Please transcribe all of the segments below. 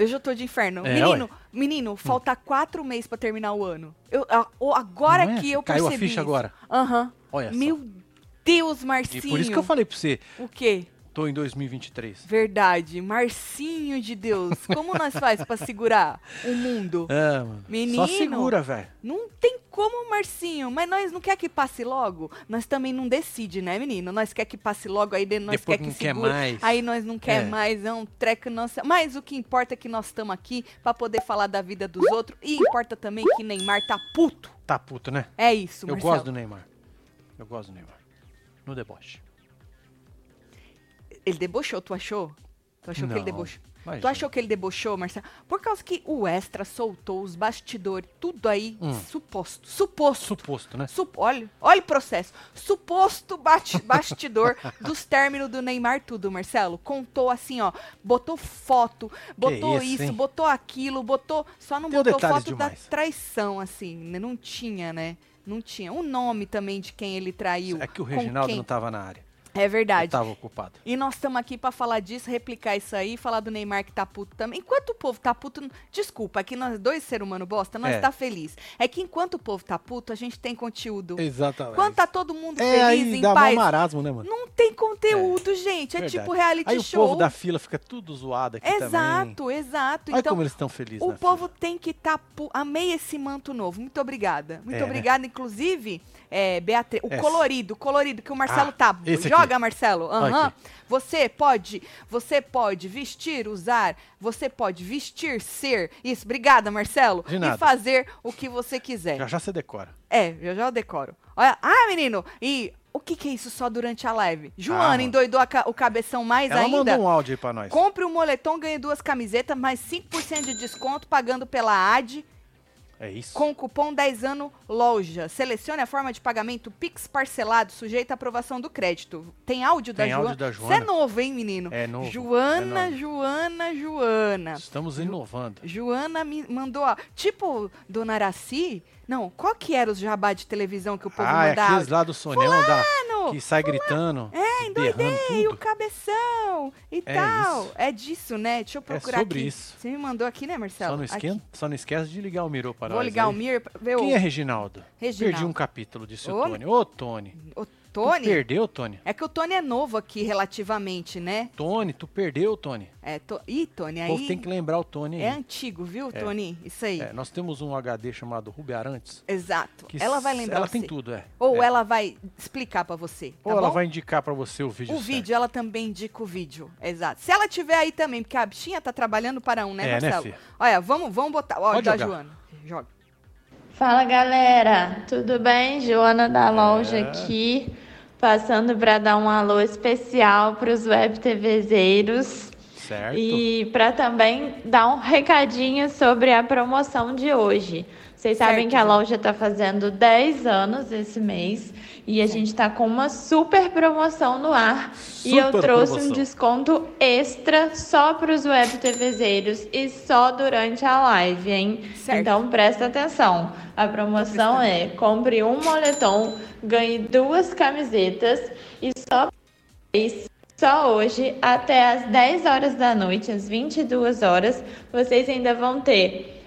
hein? eu já tô de inferno. É, menino, ué. menino, falta quatro meses pra terminar o ano. Eu, a- agora é? que eu Caiu a percebi. ficha isso. agora. Aham. Olha só. Meu Deus, E Marcinho. por isso que eu falei pra você, O quê? Tô em 2023. Verdade. Marcinho de Deus. Como nós faz pra segurar o mundo? É, mano. Menino. Só segura, velho. Não tem como, Marcinho. Mas nós não quer que passe logo? Nós também não decide, né, menino? Nós quer que passe logo, aí nós Depois quer que não quer segure. mais. Aí nós não quer É. mais, é um treco nossa. Mas o que importa é que nós estamos aqui pra poder falar da vida dos outros. E importa também que Neymar tá puto. Tá puto, né? É isso, Eu Marcelo. gosto do Neymar. Eu gosto do Neymar. No deboche. Ele debochou, tu achou? Tu achou que ele Não, debochou? imagina. Tu achou que ele debochou, Marcelo? Por causa que o Extra soltou os bastidores, tudo aí, Hum. suposto. Suposto. Suposto, né? Sup- olha, olha o processo. Suposto bastidor dos términos do Neymar, tudo, Marcelo. Contou assim, ó. Botou foto, botou isso, isso, hein? botou aquilo, botou. Só não Deu botou foto da demais. traição, assim. né? Não tinha, né? Não tinha. O nome também de quem ele traiu. É que o Reginaldo não tava na área. É verdade. Eu tava ocupado. E nós estamos aqui pra falar disso, replicar isso aí, falar do Neymar que tá puto também. Enquanto o povo tá puto, desculpa, aqui nós dois ser humano bosta, nós É. tá feliz. É que enquanto o povo tá puto, a gente tem conteúdo. Exatamente. Quando tá todo mundo é, feliz, aí em dá paz, marasmo, né, mano? não tem conteúdo, gente. É Verdade. tipo reality Aí o show. povo da fila fica tudo zoado aqui também. Exato, exato. Olha então, como eles estão felizes o povo fila. tem que estar. Amei esse manto novo. Muito obrigada. Muito É, né? obrigada. Inclusive, é, Beatriz, o Essa. colorido, o colorido que o Marcelo Ah, tá. Joga. Marcelo. Aqui. Você pode, você pode vestir, usar, você pode vestir, ser. Isso, obrigada, Marcelo. De E nada. fazer o que você quiser. Já já você decora. É, eu já decoro. Olha, ah, menino, e o que, que é isso só durante a live? Joana mano. endoidou ca- o cabeção mais Ela ainda. mandou um áudio aí pra nós. Compre um moletom, ganhe duas camisetas, mais 5% de desconto pagando pela AD É isso. com cupom 10 ano loja. Selecione a forma de pagamento Pix parcelado, sujeito à aprovação do crédito. Tem áudio da Tem Joana? áudio da Você Joana. é novo, hein, menino? É novo, Joana, é novo. Joana, Joana. Estamos inovando. Joana me mandou, ó, tipo, Dona Araci? Não, qual que era os jabá de televisão que o povo Ah, é mandava? aqueles lá do sonhão da, Fulano, que sai gritando, É, endoidei o cabeção e É tal. isso. É disso, né? Deixa eu procurar sobre aqui. isso. Você me mandou aqui, né, Marcelo? Só não, Aqui. esquenta, só não esquece de ligar o Miro para Vou ligar aí. o Mir pra ver Quem o, é Reginaldo? Reginaldo. Perdi um capítulo, disse Ô, o Tony. Ô, Tony. o Tu Tony. perdeu, Tony? É que o Tony é novo aqui relativamente, né? Tony, tu perdeu, Tony. É, to... Ih, Tony, O povo aí tem que lembrar o Tony aí. é antigo, viu, É. Tony? Isso aí. É, nós temos um HD chamado Ruby Arantes. Exato. ela vai lembrar Ela você. tem tudo, é. Ou É. ela vai explicar pra você, tá Ou ela bom? vai indicar pra você o vídeo O certo. vídeo, ela também indica o vídeo. Exato. Se ela tiver aí também, porque a bichinha tá trabalhando para um, né, É, né, Marcelo? filha? Olha, vamos, vamos botar. Ó, Pode da jogar. Joana. Joga. Fala galera, tudo bem? Joana da loja É. aqui, passando para dar um alô especial para os web TVzeiros Certo. e para também dar um recadinho sobre a promoção de hoje. Vocês Certo, sabem que a loja está fazendo 10 anos esse mês e a gente está com uma super promoção no ar. e eu Super trouxe um promoção. desconto extra só para os web TVzeiros e só durante a live, hein? Certo. Então presta atenção. A promoção é compre um moletom, ganhe duas camisetas e só só hoje, até às 10 horas da noite, às 22 horas, vocês ainda vão ter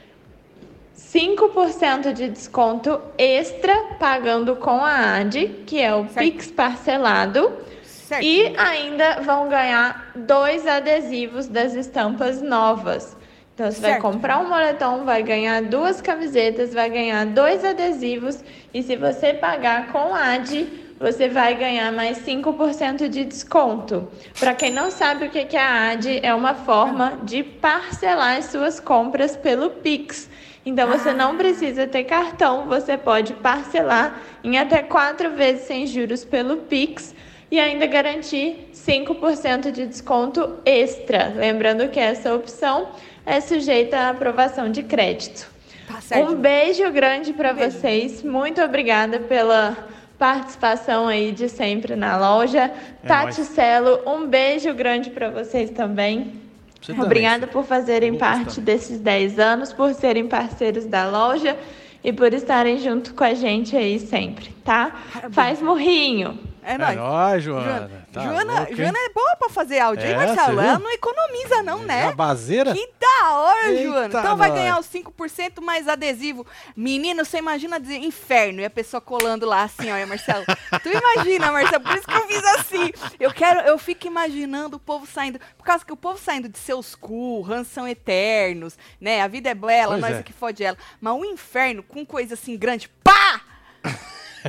5% de desconto extra pagando com a AD, que é o Certo. Pix parcelado. Certo. E ainda vão ganhar dois adesivos das estampas novas. Então você vai Certo. comprar um moletom, vai ganhar duas camisetas, vai ganhar dois adesivos e se você pagar com AD, você vai ganhar mais 5% de desconto. Para quem não sabe o que que é a AD, é uma forma de parcelar as suas compras pelo Pix. Então você não precisa ter cartão, você pode parcelar em até quatro vezes sem juros pelo Pix e ainda garantir 5% de desconto extra. Lembrando que essa opção é sujeita à aprovação de crédito. Tá certo. Um beijo grande para Um vocês. Muito obrigada pela participação aí de sempre na loja. É Tati nóis. Celo, um beijo grande para vocês também. Você Obrigada por fazerem parte também. desses 10 anos, por serem parceiros da loja e por estarem junto com a gente aí sempre, tá? Faz murrinho. É É nóis. nóis, Joana, Joana. Tá Joana? Joana é boa pra fazer áudio, hein, É, Marcelo? Ela não economiza, não, né? Jabazeira? Que da hora, Eita, Joana. Então vai ganhar os 5% mais adesivo. Menino, você imagina dizer inferno e a pessoa colando lá assim, olha, Marcelo. tu imagina, Marcelo, por isso que eu fiz assim. Eu quero, eu fico imaginando o povo saindo, por causa que o povo saindo de seus cu, rãs são eternos, né? A vida é bela, Pois nós é. é que fode ela. Mas o inferno com coisa assim grande, pá!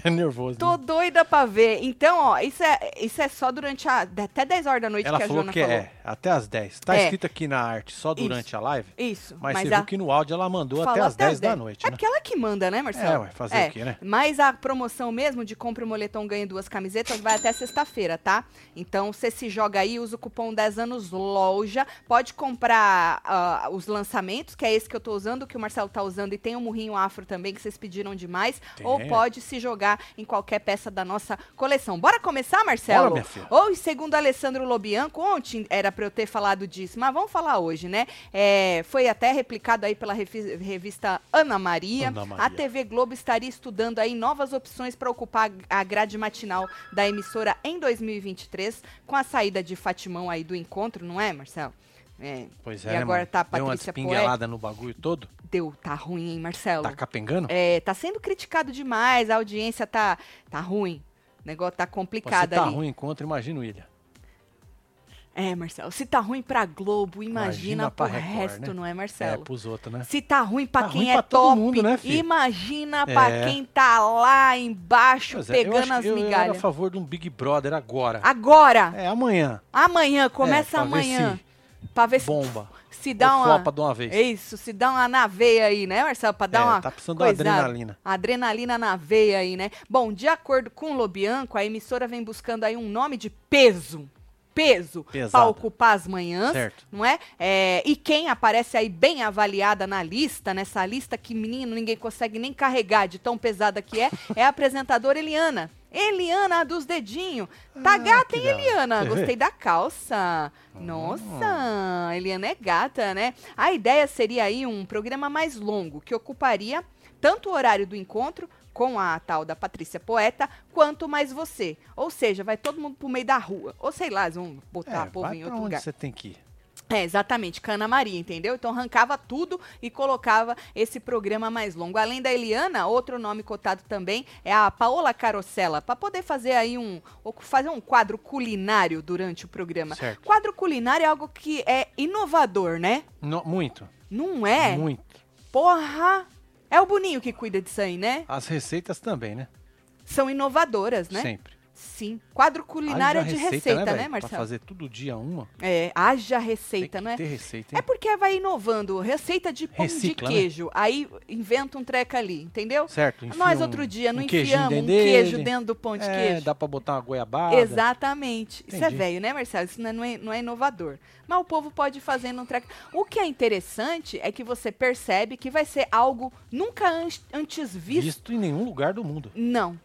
É nervoso. Tô né? doida pra ver. Então, ó, isso é, isso é só durante a. Até 10 horas da noite Ela que a falou Joana que falou. é até as 10. Tá É. escrito aqui na arte só durante a live, Isso. mas, você a... viu que no áudio ela mandou até as 10 da noite, É né? porque ela que manda, né, Marcelo? É, ué, fazer o quê, né? Mas a promoção mesmo de compra o moletom ganha duas camisetas vai até sexta-feira, tá? Então você se joga aí, usa o cupom 10 anos loja, pode comprar ah, os lançamentos, que é esse que eu tô usando, que o Marcelo tá usando e tem o murrinho afro também que vocês pediram demais, Tem. ou pode se jogar em qualquer peça da nossa coleção. Bora começar, Marcelo? Bora, minha filha. Ou, segundo Alessandro Lobianco, ontem era para eu ter falado disso, mas vamos falar hoje, né? É, foi até replicado aí pela revista Ana Maria. Ana Maria. A TV Globo estaria estudando aí novas opções para ocupar a grade matinal da emissora em 2023, com a saída de Fatimão aí do encontro, não é, Marcelo? É, Pois e é, né, agora mano? tá a Deu uma Patrícia espinguelada no bagulho todo. Deu, tá ruim, hein, Marcelo? Tá capengando? É, tá sendo criticado demais, a audiência tá, tá ruim. O negócio tá complicado tá ali. ruim encontro, imagina o Ilha. É, Marcelo. Se tá ruim pra Globo, imagina, Imagina pro pra Record, resto, né? não é, É, Marcelo? pros outros, né? Se tá ruim pra Tá quem ruim é pra top, mundo, né, imagina pra É. quem tá lá embaixo Pois é, pegando as que eu, era a migalhas. favor de um Big Brother agora. Agora, É, amanhã. amanhã, começa É, pra ver amanhã. se Pra ver se, Bomba. Se dá Ou uma. flopa de uma vez. Isso, se dá uma na veia aí, né, Marcelo? Pra dar É, uma. tá precisando de uma coisada. adrenalina. Adrenalina na veia aí, né? Bom, de acordo com o Lobianco, a emissora vem buscando aí um nome de peso. Peso para ocupar as manhãs, Certo. não é? É, E quem aparece aí bem avaliada na lista, nessa lista que menino ninguém consegue nem carregar de tão pesada que é, é a apresentadora Eliana. Eliana dos dedinhos. Tá Ah, gata, hein. Eliana? Gostei da calça. Nossa, a Eliana é gata, né? A ideia seria aí um programa mais longo, que ocuparia tanto o horário do encontro com a tal da Patrícia Poeta, quanto mais você. Ou seja, vai todo mundo pro meio da rua. Ou sei lá, eles vão botar É, a povo vai em pra outro onde lugar. você tem que ir. É, exatamente, Cana Maria, entendeu? Então arrancava tudo e colocava esse programa mais longo. Além da Eliana, outro nome cotado também é a Paola Carosella, para poder fazer aí um fazer um quadro culinário durante o programa. Certo. Quadro culinário é algo que é inovador, né? No- muito. Não é? Muito. Porra! É o Boninho que cuida disso aí, né? As receitas também, né? São inovadoras, né? Sempre. Sim. Quadro culinário é Haja de receita, né, velho? Pra Marcelo? fazer todo dia uma. É, haja receita, não é? ter receita, É hein? porque vai inovando. Receita de pão Recicla, de né? queijo. Aí inventa um treco ali, entendeu? Certo. Nós um- outro dia não um enfiamos um queijo dentro do pão de É, queijo. dá pra botar uma goiabada. Exatamente. Isso é Entendi. velho, né, Marcelo? Isso não é, não é- não é inovador. Mas o povo pode fazer num treco. O que é interessante é que você percebe que vai ser algo nunca an- antes visto. Visto em nenhum lugar do mundo. Não.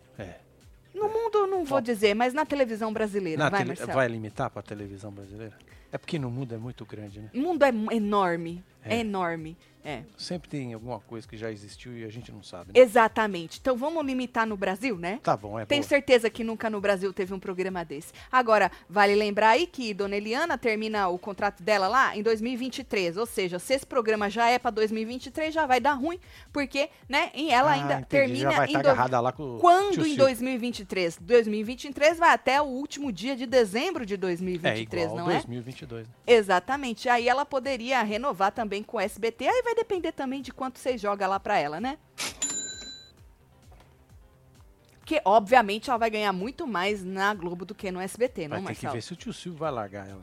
No mundo, não vou dizer, mas na televisão brasileira, Na vai, tele- Marcelo? vai limitar pra televisão brasileira? É porque no mundo é muito grande, né? O mundo é enorme. É, É. enorme. É. Sempre tem alguma coisa que já existiu e a gente não sabe. Né? Exatamente. Então vamos limitar no Brasil, né? Tá bom, é Tenho boa. certeza que nunca no Brasil teve um programa desse. Agora, vale lembrar aí que Dona Eliana termina o contrato dela lá em 2023. Ou seja, se esse programa já é pra 2023, já vai dar ruim, porque, né, e ela Ah, ainda entendi. termina Já vai em estar do- agarrada lá com Quando em Silvio. 2023? 2023 vai até o último dia de dezembro de É 2023, igual não é? 2022, né? Exatamente. Aí ela poderia renovar também com o SBT. Aí vai depender também de quanto você joga lá pra ela, né? Porque, obviamente, ela vai ganhar muito mais na Globo do que no SBT, não, Vai ter que ver se o tio Silvio vai largar ela.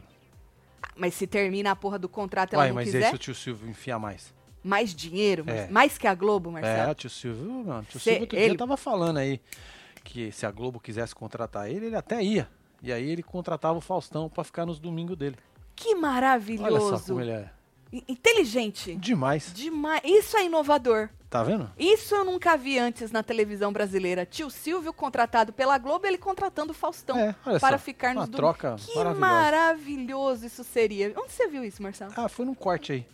Mas se termina a porra do contrato ela Vai, não mas quiser, se o tio Silvio enfiar mais? mais dinheiro, É. mais que a Globo, É, Marcelo. o tio Silvio, mano, o tio Cê- Silvio outro ele- dia tava falando aí que se a Globo quisesse contratar ele, ele até ia. E aí ele contratava o Faustão pra ficar nos domingos dele. Que Olha só maravilhoso. como ele é Inteligente. demais. Demais. Isso é inovador. Tá vendo? Isso eu nunca vi antes na televisão brasileira. Tio Silvio contratado pela Globo, ele contratando o Faustão É, olha para só, ficar nos uma troca Que maravilhoso isso seria. Onde você viu isso, Marcelo? Ah, foi num corte aí.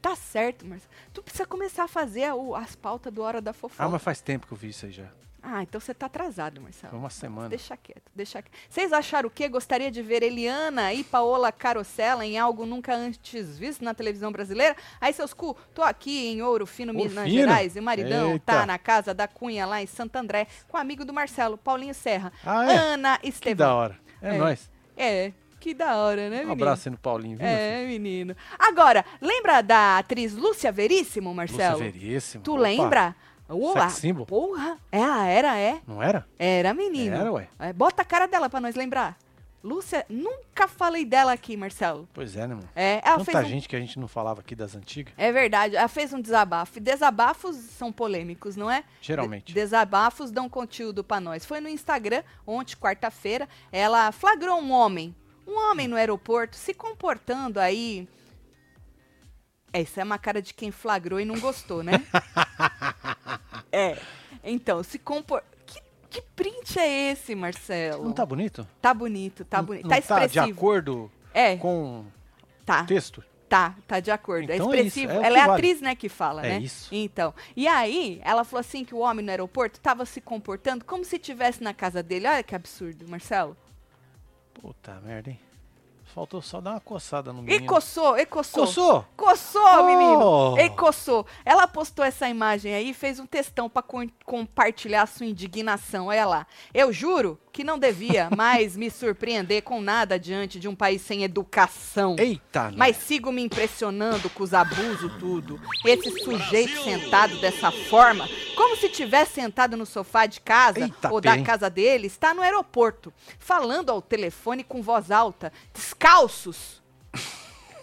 Tá certo, Marcelo. Tu precisa começar a fazer o- as pautas do Hora da Fofoca. Ah, mas faz tempo que eu vi isso aí já. Ah, então você tá atrasado, Foi Marcelo. uma semana. Deixa quieto, deixa quieto. Vocês acharam o quê? Gostaria de ver Eliana e Paola Carosella em algo nunca antes visto na televisão brasileira? Aí, seus cu, tô aqui em Ouro Fino, Minas Fino? Gerais, e o maridão Eita. tá na casa da Cunha, lá em Santo André, com o amigo do Marcelo, Paulinho Serra. Ah, é? Ana Que da Estevão. hora. É, É. nóis. É, que da hora, né, Um menino? abraço aí no Paulinho, viu? É, menino. Agora, lembra da atriz Lúcia Veríssimo, Marcelo? Lúcia Veríssimo. Tu Opa, lembra? Sex symbol. porra, ela era, é? Não era? Era, menino. Era, ué. É, bota a cara dela pra nós lembrar. Lúcia, nunca falei dela aqui, Marcelo. Pois é, né, mano? É, ela Tanta fez um... gente que a gente não falava aqui das antigas. É verdade, ela fez um desabafo. E Desabafos são polêmicos, não é? Geralmente. De- desabafos dão conteúdo pra nós. Foi no Instagram, ontem, quarta-feira, ela flagrou um homem, um homem no aeroporto, se comportando aí. Essa é uma cara de quem flagrou e não gostou, né? é. Então, se compor... Que, que print é esse, Marcelo? Não tá bonito? Tá bonito, tá bonito. não Tá tá de expressivo. acordo É, com tá. o texto? Tá, tá de acordo. Então é é isso, expressivo. é ela é vale. atriz, né, que fala, É né? isso. Então. E aí, ela falou assim que o homem no aeroporto tava se comportando como se estivesse na casa dele. Olha que absurdo, Marcelo. Puta merda, hein? Faltou só dar uma coçada no E menino. coçou, e coçou. Coçou? Coçou, Oh! menino. E coçou. Ela postou essa imagem aí e fez um textão pra com- compartilhar sua indignação. Olha lá. Eu juro que não devia mais me surpreender com nada diante de um país sem educação. Eita, Mas sigo me impressionando com os abusos tudo. Esse sujeito sentado dessa forma, como se tivesse sentado no sofá de casa Eita, ou da casa dele, está no aeroporto, falando ao telefone com voz alta, descalços,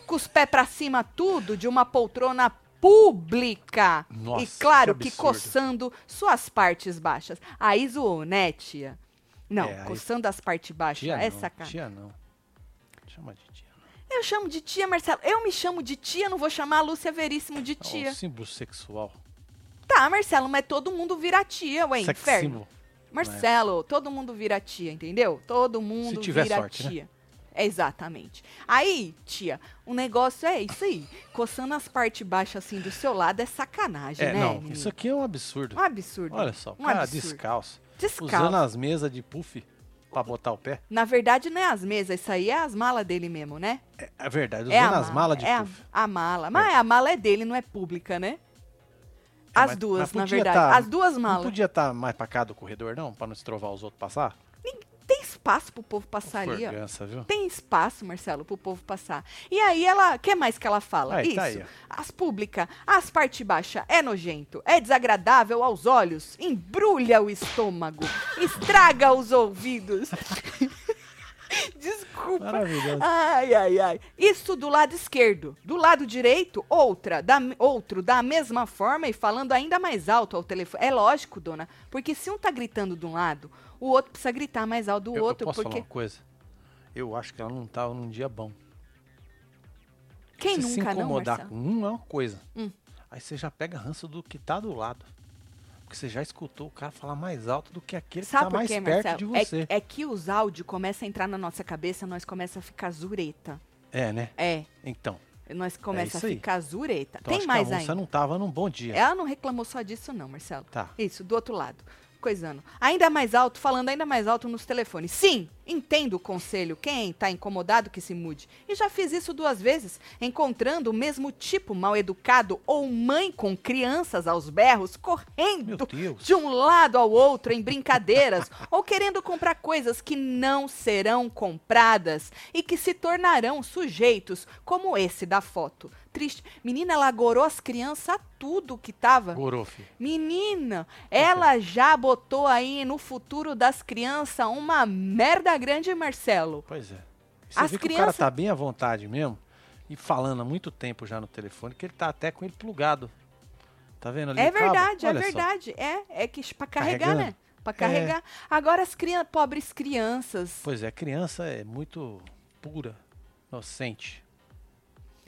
com os pés pra cima tudo de uma poltrona pública. Nossa, e claro que que, coçando suas partes baixas. Aí zoou, né, tia? Não, É, aí- coçando as partes baixas. Tia é sacanagem. tia não. Chama de tia. não. Eu chamo de tia, Marcelo. Eu me chamo de tia, não vou chamar a Lúcia Veríssimo de É tia. um símbolo sexual. Tá, Marcelo, mas todo mundo vira tia, ué, Sex inferno. symbol. Marcelo, todo mundo vira tia, entendeu? Todo mundo tiver vira sorte, né? Exatamente. Aí, tia, o negócio é isso aí. Coçando as partes baixas assim do seu lado é sacanagem, É, né? não, menino? isso aqui é um absurdo. Um absurdo. Olha só, o um cara absurdo. descalço. Descalço. Usando as mesas de puff pra botar o pé. Na verdade, não é as mesas, isso aí é as malas dele mesmo, né? É, é verdade, usando é a as mala, malas de é a- puff. A, mala. Mas a mala é dele, não é pública, né? É, As mas- duas, mas na verdade. tá- As duas Não malas. podia estar mais pra cá do corredor, não? Pra não estrovar os outros passar? Tem espaço pro povo passar ali, ó. Viu? Tem espaço, Marcelo, pro povo passar. E aí ela, o que mais que ela fala? Aí, Isso. tá aí, as públicas, as parte baixa é nojento, é desagradável aos olhos, embrulha o estômago, estraga os ouvidos. Desculpa. Ai, ai, ai. Isso do lado esquerdo. Do lado direito, outra, da, outro da mesma forma e falando ainda mais alto ao telefone. É lógico, dona, porque se um tá gritando de um lado, o outro precisa gritar mais alto do Eu, eu outro, posso porque falar uma coisa? Eu acho que ela não tava num dia bom. quem você se nunca não, incomodar Marcelo? com um é uma coisa. Hum. Aí você já pega ranço do que tá do lado. Porque você já escutou o cara falar mais alto do que aquele Sabe que tá mais quê, perto Marcelo? de você. É, é que os áudios começam a entrar na nossa cabeça, nós começa a ficar zureta. É, né? É, Então. nós começa a isso aí. ficar zureta. então Tem mais que a ainda. não tava num bom dia. Ela não reclamou só disso não, Marcelo. Tá. Isso, do outro lado. Coisando. Ainda mais alto, falando ainda mais alto nos telefones. Sim, entendo o conselho. Quem tá incomodado que se mude. E já fiz isso duas vezes, encontrando o mesmo tipo mal educado ou mãe com crianças aos berros correndo de um lado ao outro em brincadeiras ou querendo comprar coisas que não serão compradas e que se tornarão sujeitos, como esse da foto. Triste. Menina, ela agorou as crianças tudo que tava. Gorou, filho. Menina, ela já botou aí no futuro das crianças uma merda grande, Marcelo. Pois é. Você As vê que o crianças- cara tá bem à vontade mesmo. E falando há muito tempo já no telefone, que ele tá até com ele plugado. Tá vendo ali? É verdade, é Olha só. verdade. É, é que pra carregar, Carregando. né? Pra carregar. Agora as crian pobres crianças, Pois é, criança é muito pura, inocente.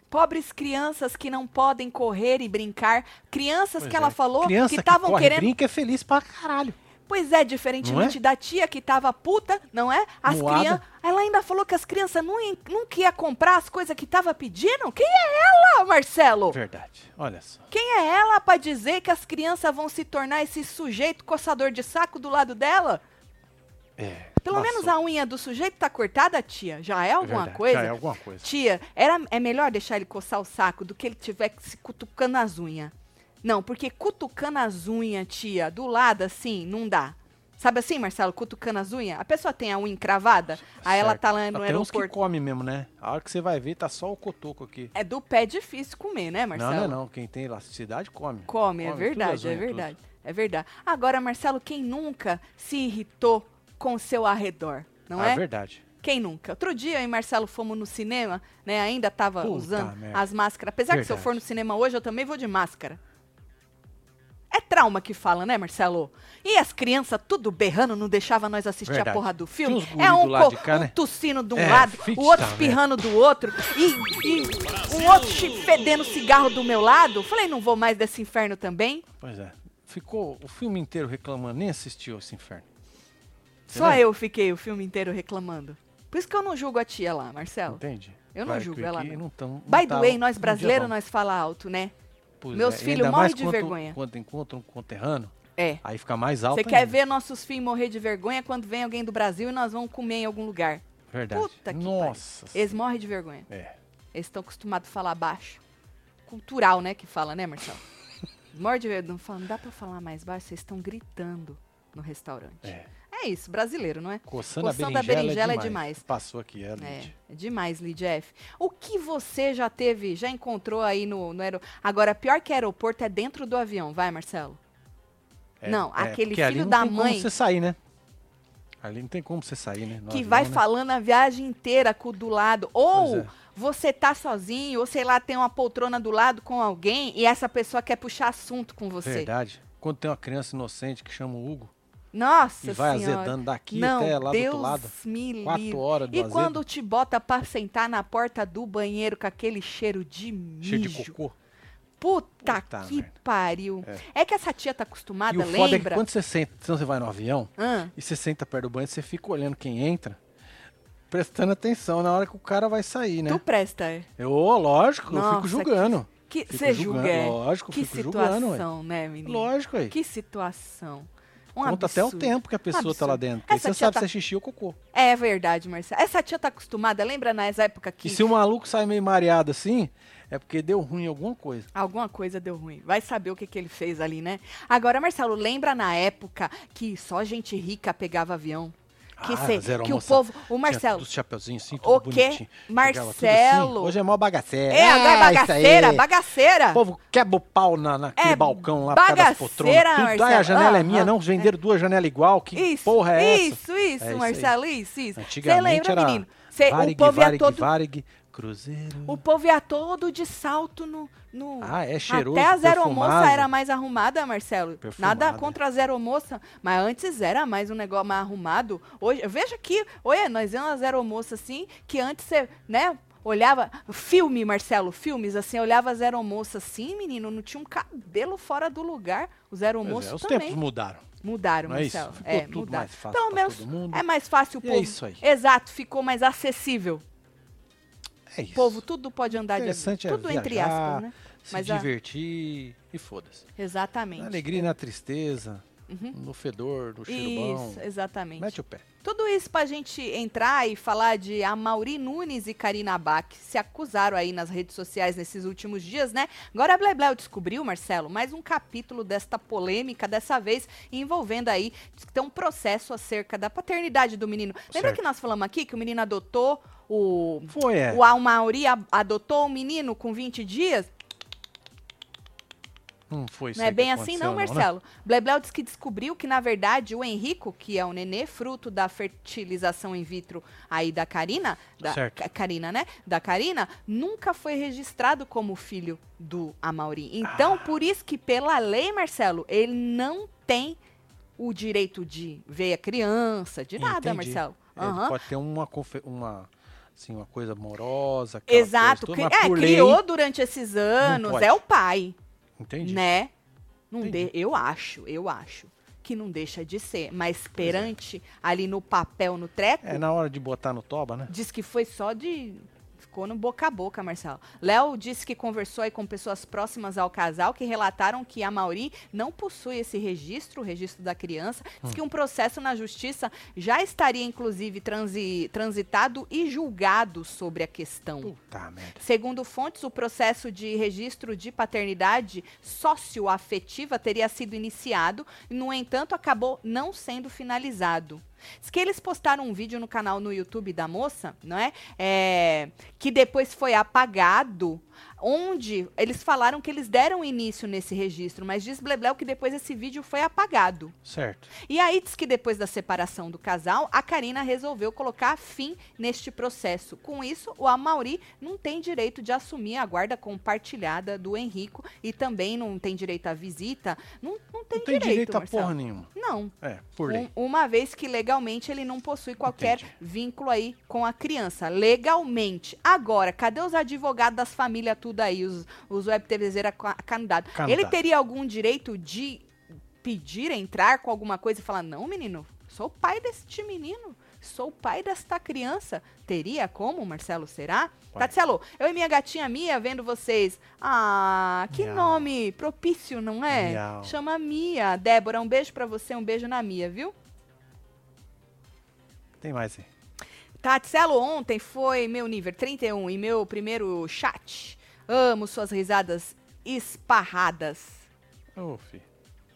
Pobres crianças que não podem correr e brincar, crianças Pois que ela é. falou Criança que estavam corre, querendo brinca é feliz pra caralho. Pois é, diferentemente da tia que tava puta, não é? As crianças. Ela ainda falou que as crianças não, nunca iam comprar as coisas que tava pedindo. Quem é ela, Marcelo? Verdade. Olha só. Quem é ela pra dizer que as crianças vão se tornar esse sujeito coçador de saco do lado dela? É. Pelo menos a unha do sujeito tá cortada, tia. Já é alguma Verdade, coisa? Já é alguma coisa. Tia, era, é melhor deixar ele coçar o saco do que ele tiver se cutucando as unhas. Não, porque cutucando as unhas, tia, do lado assim, não dá. Sabe assim, Marcelo, cutucando as unhas? A pessoa tem a unha encravada, aí ela tá lá no Tem uns que aeroporto. come mesmo, né? A hora que você vai ver, tá só o cotoco aqui. É do pé difícil comer, né, Marcelo? Não, não é não. Quem tem elasticidade, come. Come, é tudo verdade, as é unhas, tudo. verdade. É verdade. Agora, Marcelo, quem nunca se irritou com o seu arredor? Não ah, é? verdade. Quem nunca? Outro dia eu e Marcelo fomos no cinema, né? Ainda tava Puta usando merda. as máscaras. Apesar que se eu Verdade. for no cinema hoje, eu também vou de máscara. É trauma que fala, né, Marcelo? E as crianças tudo berrando, não deixava nós assistir a Verdade. porra do filme. É um, do lado co- de cá, um né? tossindo de um É, lado, o outro espirrando do outro, e, e um outro fedendo cigarro do meu lado. Falei, não vou mais desse inferno também. Pois é. Ficou o filme inteiro reclamando, nem assistiu esse inferno. Só eu fiquei o filme inteiro reclamando. Por isso que eu não julgo a tia lá, Marcelo. Entende? Eu não Vai julgo ela, não. não tão- não By the tá way, nós brasileiros, nós fala alto, né? Pois meus é, filhos morrem de vergonha. Quando encontram um conterrâneo, É. aí fica mais alto Você quer ver nossos filhos morrer de vergonha quando vem alguém do Brasil e nós vamos comer em algum lugar. Verdade. Puta que Nossa. Eles morrem de vergonha. É. Eles estão acostumados a falar baixo. Cultural, né, que fala, né, Marcelo? Morre de vergonha. Não, fala, não dá pra falar mais baixo, vocês estão gritando no restaurante. É. É isso, brasileiro, não é? Coçando, Coçando a a berinjela, berinjela é, é demais. demais. Passou aqui, é, É, Lid. é demais, Lid F. O que você já teve, já encontrou aí no, no aeroporto? Agora, pior que aeroporto é dentro do avião, vai, Marcelo? É, Não, é, aquele filho não da tem mãe- como você sair, né? Ali não tem como você sair, né? No que avião, vai né? falando a viagem inteira com o do lado. Ou é. você tá sozinho, ou sei lá, tem uma poltrona do lado com alguém e essa pessoa quer puxar assunto com você. Verdade. Quando tem uma criança inocente que chama o Hugo Nossa e vai senhora. azedando daqui Não, até lá Deus do outro lado. me Quatro livre. horas do E azedo. quando te bota pra sentar na porta do banheiro com aquele cheiro de mijo. Cheio de cocô. Puta, Puta que merda. pariu. É. que essa tia tá E acostumada, o foda é que lembra? quando você senta, se você vai no avião Hã? e você senta perto do banheiro, você fica olhando quem entra, prestando atenção na hora que o cara vai sair, né? Tu presta, é? Eu, lógico, eu Nossa, fico julgando. Que você julgando, julga, é? lógico, Que fico julgando, situação, né, menino? Lógico aí. Que situação. Um Conta até o absurdo. tempo que a pessoa tá lá absurdo. dentro. Porque aí Essa você sabe tá- se é xixi ou cocô. É verdade, Marcelo. Essa tia tá acostumada, lembra nas épocas que E se o maluco sai meio mareado assim, é porque deu ruim alguma coisa. alguma coisa deu ruim? Vai saber o que, que ele fez ali, né? Agora, Marcelo, lembra na época que só gente rica pegava avião? Que, Ah, cê- que o povo. O Marcelo. Dos chapeuzinhos assim, O tudo quê? bonitinho. Pegava tudo Marcelo. assim. Hoje é mó bagaceira. É, agora é Ah, isso bagaceira, bagaceira. O povo quebra o pau na, naquele É balcão lá por das poltronas. Tudo, ai, a Marcelo. janela é Aham. minha, não. Venderam duas janelas igual. Que Isso, porra é essa? isso, isso, É isso Marcelo, isso, isso. Você lembra, era menino? Cê, Varig, o povo Varig, todo. Varig, Cruzeiro. O povo ia todo de salto no. no- Ah, é cheiroso, Até a Zero perfumado. Moça era mais arrumada, Marcelo. Perfumado, Nada é. contra a Zero Moça, mas antes era mais um negócio mais arrumado. Hoje, veja aqui, olha, nós vemos a Zero Moça assim, que antes você, né? Olhava, filme, Marcelo, filmes, assim, olhava a Zero Moça assim, menino, não tinha um cabelo fora do lugar. O Zero Pois Moço é, os também. tempos mudaram. Mudaram, Não é isso? Marcelo. Ficou é, tudo mudaram. mais fácil Pelo menos mundo. é mais fácil o é povo. isso aí. Exato, ficou mais acessível. É isso. O povo tudo pode andar de Interessante é tudo entre viajar, aspas, né? Se Mas a- divertir e foda-se. Exatamente. Na alegria e na tristeza, Uhum. no fedor, no cheiro bom. Isso, exatamente. Mete o pé. Tudo isso pra gente entrar e falar de Amauri Nunes e Karina Bach se acusaram aí nas redes sociais nesses últimos dias, né? Agora a Blebleu descobriu, Marcelo, mais um capítulo desta polêmica, dessa vez envolvendo aí que tem um processo acerca da paternidade do menino. Lembra Certo. que nós falamos aqui que o menino adotou o Foi, é. o Amauri a- adotou o menino com 20 dias? Não foi isso Não é bem assim não, aconteceu, né? Marcelo. Blebleu diz que descobriu que, na verdade, o Henrico, que é o nenê, fruto da fertilização in vitro aí da Karina, da Certo. Karina, né? Da Karina, nunca foi registrado como filho do Amauri. Então, Ah. por isso que, pela lei, Marcelo, ele não tem o direito de ver a criança, de nada, Entendi. Marcelo. Aham. Pode ter uma, uma, assim, uma coisa amorosa. Exato. coisa toda, é, por lei, criou durante esses anos, é o pai. Entendi. Né? Não Entendi. de, eu acho, eu acho. que não deixa de ser. Mas perante, ali no papel, no treco, É na hora de botar no toba, né? diz que foi só de. Ficou no boca a boca, Marcelo. Léo disse que conversou aí com pessoas próximas ao casal que relataram que a Mauri não possui esse registro, o registro da criança. Diz que um processo na justiça já estaria, inclusive, transi- transitado e julgado sobre a questão. Puta merda. Segundo fontes, o processo de registro de paternidade socioafetiva teria sido iniciado, no entanto, acabou não sendo finalizado. Diz que eles postaram um vídeo no canal no YouTube da moça, não é? É, que depois foi apagado, onde eles falaram que eles deram início nesse registro, mas diz Blebleu que depois esse vídeo foi apagado. Certo. E aí diz que depois da separação do casal, a Karina resolveu colocar fim neste processo. Com isso, o Amauri não tem direito de assumir a guarda compartilhada do Henrico e também não tem direito à visita. Não, não tem Não tem direito, direito a Marcelo. porra nenhuma. Não. É, por lei. Um- uma vez que legalmente ele não possui qualquer Entendi. vínculo aí com a criança. Legalmente. Agora, cadê os advogados das famílias tudo aí, os, os web TVzeira ca- candidato? Candidato. Ele teria algum direito de pedir, entrar com alguma coisa e falar, não, menino, sou o pai deste menino, sou o pai desta criança. Teria como, Marcelo, será? Pode. Tatselo, eu e minha gatinha Mia vendo vocês. Ah, que Miau. nome propício, não é? Miau. Chama Mia. Débora, um beijo pra você, um beijo na Mia, viu? Tem mais aí. Tatselo, ontem foi meu nível 31 e meu primeiro chat. Amo suas risadas esparradas. Fi.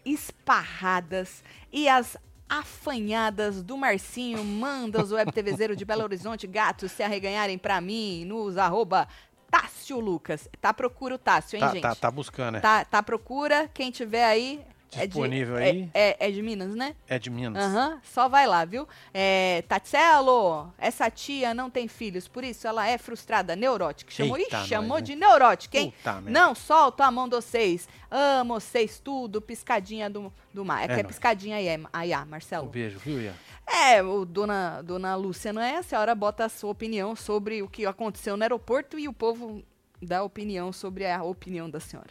Esparradas. E as afanhadas do Marcinho. Manda os web TVzeiro de Belo Horizonte gatos se arreganharem pra mim nos arroba Tássio Lucas. Tá procura o Tássio, hein, Tá, gente? tá, tá buscando, né? Tá, tá procura. Quem tiver aí. É de- Disponível é- aí. É, é de Minas, né? É de Minas. Aham, só vai lá, viu? É, Tatselo, essa tia não tem filhos, por isso ela é frustrada, neurótica. Chamou, Eita, ih, chamou nós, hein? de neurótica, hein? Puta. Não solto a mão de vocês. Amo vocês tudo, piscadinha do, do mar. É, É que é piscadinha aí, é, aí, ah, Um Marcelo. beijo, viu, Ian? É, o dona, dona Lúcia, não é? A senhora bota a sua opinião sobre o que aconteceu no aeroporto e o povo dá opinião sobre a opinião da senhora.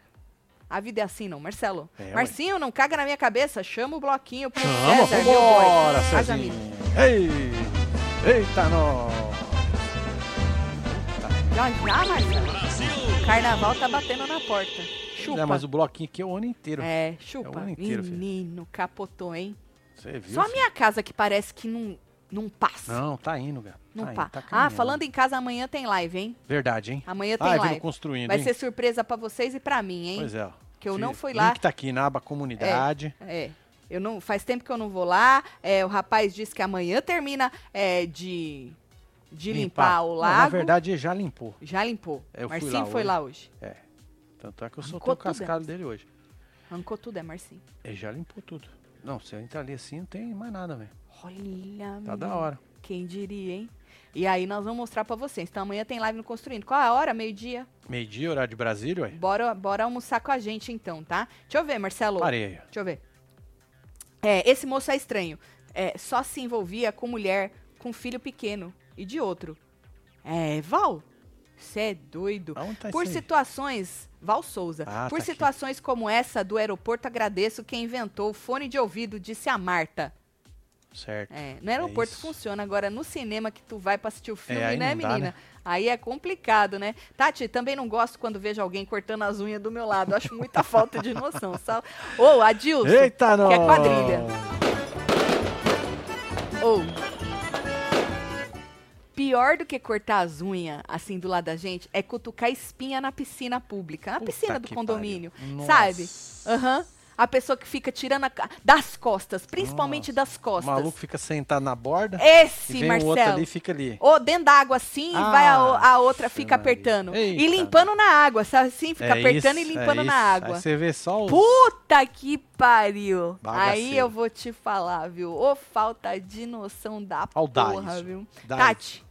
A vida é assim, não, Marcelo. É, ué. Marcinho, não caga na minha cabeça. Chama o bloquinho pro Chama, César, meu boy. vambora, mina. Ei! Eita, nós! Já, já, Marcelo. Carnaval tá batendo na porta. Chupa. É, mas o bloquinho aqui é o ano inteiro. É, chupa. É o ano inteiro, filho. Menino, capotou, hein? Você viu? Só a filho? minha casa que parece que não, não passa. Não, tá indo, gato. Não tá pa- indo, tá ah, falando em casa, amanhã tem live, hein? Verdade, hein? Amanhã tem vindo live. construindo, Vai hein? ser surpresa pra vocês e pra mim, hein? Pois é. Que eu Fi- não fui link lá. tá aqui na aba comunidade. É. Eu não, faz tempo que eu não vou lá. É, o rapaz disse que amanhã termina é, de, de limpar, o Não, lago. na verdade, já limpou. Já limpou. Eu Marcinho lá foi hoje. lá hoje. Tanto é que eu soltei o tudo, cascalho dele hoje. Arrancou tudo, é Marcinho. Ele já limpou tudo. Não, se eu entrar ali assim, não tem mais nada, velho. Olha, Tá da menino. hora. Quem diria, hein? E aí nós vamos mostrar pra vocês. Então amanhã tem live no Construindo. Qual é a hora? Meio-dia? Meio-dia, horário de Brasília, ué. Bora, bora almoçar com a gente então, tá? Deixa eu ver, Marcelo. Parei. Deixa eu ver. É, esse moço é estranho. É, só se envolvia com mulher com filho pequeno e de outro. É, Val, você é doido. Tá Por situações, Val Souza, Ah, por tá aqui. situações como essa do aeroporto, agradeço quem inventou o fone de ouvido, disse a Marta. Certo. É, no aeroporto isso. funciona, agora no cinema que tu vai pra assistir o filme, aí né, não dá, menina? né? Aí é complicado, né? Tati, também não gosto quando vejo alguém cortando as unhas do meu lado. Acho muita falta de noção. Sal... Ô, Adilson, Eita, não! que é quadrilha. Ou. Pior do que cortar as unhas, assim, do lado da gente, é cutucar espinha na piscina pública. Na Puta piscina do condomínio. Sabe? Aham. A pessoa que fica tirando a das costas, principalmente Nossa. das O costas. maluco fica sentado na borda Esse, e vem o outro Marcelo. ali fica ali. Ou dentro da água assim, Ah, vai a, o- a outra fica Maria. apertando. Eita, e limpando na água, sabe assim? Fica É apertando isso, e limpando é na água. Aí você vê só os... Puta que pariu! Bagaceiro. Aí eu vou te falar, viu? Ô falta de noção da Ó o porra, viu? Daísio. Tati.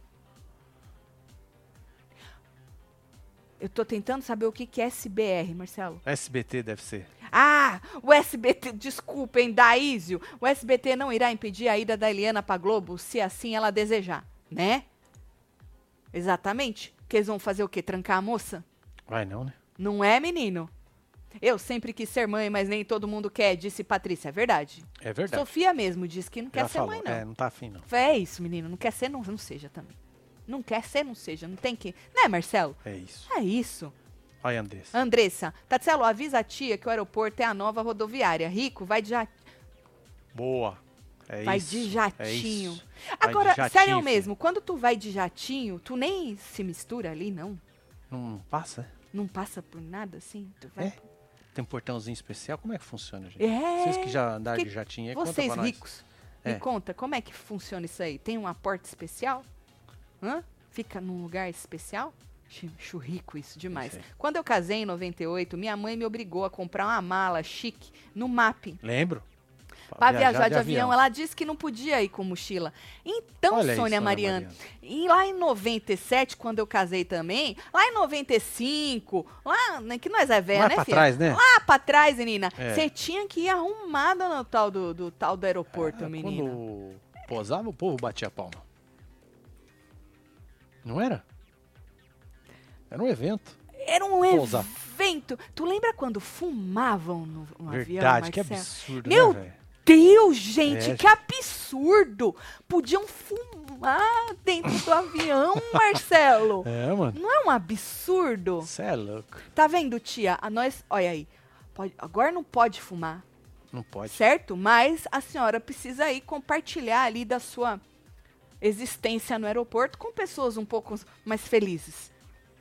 Eu tô tentando saber o que que é SBR, Marcelo. SBT deve ser. Ah, o SBT, desculpem, Daísio. O SBT não irá impedir a ida da Eliana pra Globo se assim ela desejar, né? Exatamente. Que eles vão fazer o quê? Trancar a moça? Vai não, né? Não é, menino? Eu sempre quis ser mãe, mas nem todo mundo quer, disse Patrícia. É verdade. É verdade. Sofia mesmo disse que não quer Já ser falou. mãe, não. É, não tá afim, não. É isso, menino. Não quer ser, não, não seja também. Não quer ser, não seja. Não tem que. Né, Marcelo? É isso. É isso. Olha, Andressa. Andressa, Tatselo, avisa a tia que o aeroporto é a nova rodoviária. Rico, vai de, ja- Boa. É vai isso. de É jatinho. isso. Vai de Agora, jatinho, sério filho. mesmo, quando tu vai de jatinho, tu nem se mistura ali, não? Não passa? Não passa por nada assim? Tu vai... É? Tem um portãozinho especial? Como é que funciona, gente? É. Vocês que já andaram que- de jatinho aí, Vocês ricos, me É. conta, como é que funciona isso aí? Tem uma porta especial? Hã? Fica num lugar especial? Chu- Acho rico isso demais. Isso. Quando eu casei em 98, minha mãe me obrigou a comprar uma mala chique no MAP. Lembro. Pra viajar, de, avião. Ela disse que não podia ir com mochila. Então, Olha Sônia, Sônia Mariana, Mariana. e lá em 97, quando eu casei também, lá em 95, lá, né, que nós é velha, Mais né, pra filha? trás, né? Lá pra trás, menina, É. você tinha que ir arrumada no tal do, do tal do aeroporto, Ah, menina. Quando posava, o povo batia palma. Não era? Era um evento. Era um evento. Tu lembra quando fumavam no, no avião, Verdade, que Marcelo? absurdo, Meu né? Deus, gente, É. que absurdo! Podiam fumar dentro do avião, Marcelo. É, mano. Não é um absurdo? Você é louco. Tá vendo, tia? A nós, olha aí. pode- agora não pode fumar, Não pode. certo? Mas a senhora precisa aí compartilhar ali da sua existência no aeroporto com pessoas um pouco mais felizes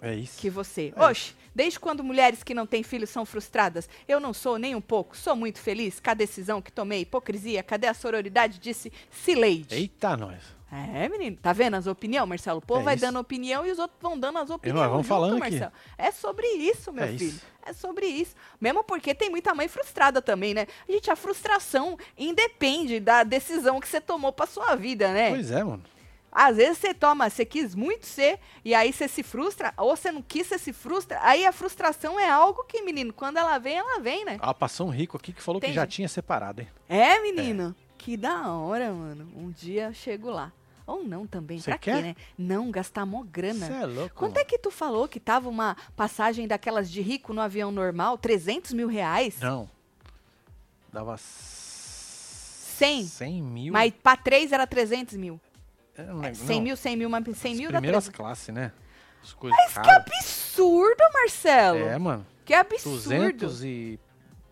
É isso. que você. É. Oxe, desde quando mulheres que não têm filhos são frustradas? Eu não sou nem um pouco. Sou muito feliz com a decisão que tomei. Hipocrisia, cadê a sororidade? Disse Cileide. Eita, nós. É, menino. Tá vendo as opiniões, Marcelo? O povo É vai isso. dando opinião e os outros vão dando as opiniões. vamos junto, falando aqui. Marcelo. É sobre isso, meu É filho. isso. É sobre isso. Mesmo porque tem muita mãe frustrada também, né? Gente, a frustração independe da decisão que você tomou pra sua vida, né? Pois é, mano. Às vezes você toma, você quis muito ser, e aí você se frustra, ou você não quis, você se frustra. Aí a frustração é algo que, menino, quando ela vem, ela vem, né? Ah, passou um rico aqui que falou que Entendi. já tinha separado, hein? É, menino? Que da hora, mano. Um dia eu chego lá. Ou não também, Você pra quê, né? Não, gastar mó grana. Você é louco. Quanto é que tu falou que tava uma passagem daquelas de rico no avião normal? 300 mil reais? Não. Dava. 100. 100 mil. Mas pra três era 300 mil. É, não lembro, 100 não. mil, 100 mil, mas 100 As mil primeiras 300. classes, né? As coisas Que caras. absurdo, Marcelo. É, mano. Que absurdo. 200 e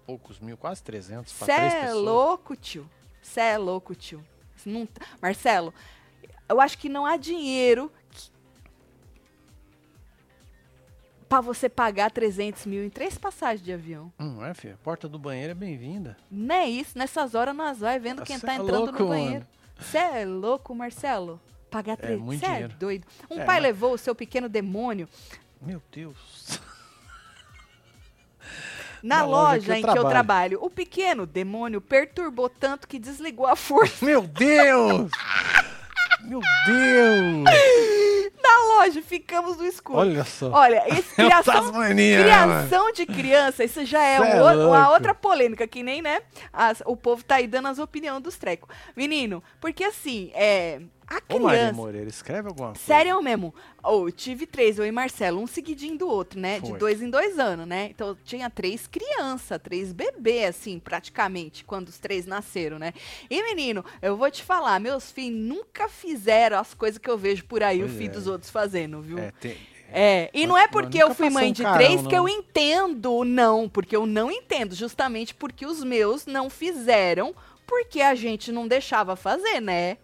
poucos mil, quase 300 pra Cê três é pessoas. louco, tio. Cê é louco, tio. Cê Não... tá- Marcelo, eu acho que não há dinheiro que... pra você pagar 300 mil em três passagens de avião. Hum, é, filho. A porta do banheiro é bem-vinda. Não é isso. Nessas horas nós vai vendo Ah, quem cê tá é entrando louco, no banheiro. Você é louco, Marcelo? Pagar 300 muito Você é doido. Um É, pai mas- levou o seu pequeno demônio Meu Deus. na, Na loja loja, que em que eu trabalho. O pequeno demônio perturbou tanto que desligou a força. Meu Deus! Meu Deus! Na loja, ficamos no escuro. Olha só. Olha, esse É criação, né, criação de criança, isso já é, é o- outra polêmica, que nem, né? as- o povo tá aí dando as opiniões dos trecos. Menino, porque assim, é. A Ô, Maria criança. Moreira, escreve alguma coisa. Sério mesmo. Ô, eu tive três, eu e Marcelo, um seguidinho do outro, né? De Foi. dois em dois anos, né? Então tinha três crianças, três bebês, assim, praticamente, quando os três nasceram, né? E, menino, eu vou te falar, meus filhos nunca fizeram as coisas que eu vejo por aí Pois o filho é. dos outros fazendo, viu? É, tem... É, e não é porque eu fui mãe um de carão, três que não. eu entendo, não, porque eu não entendo, justamente porque os meus não fizeram, porque a gente não deixava fazer, né?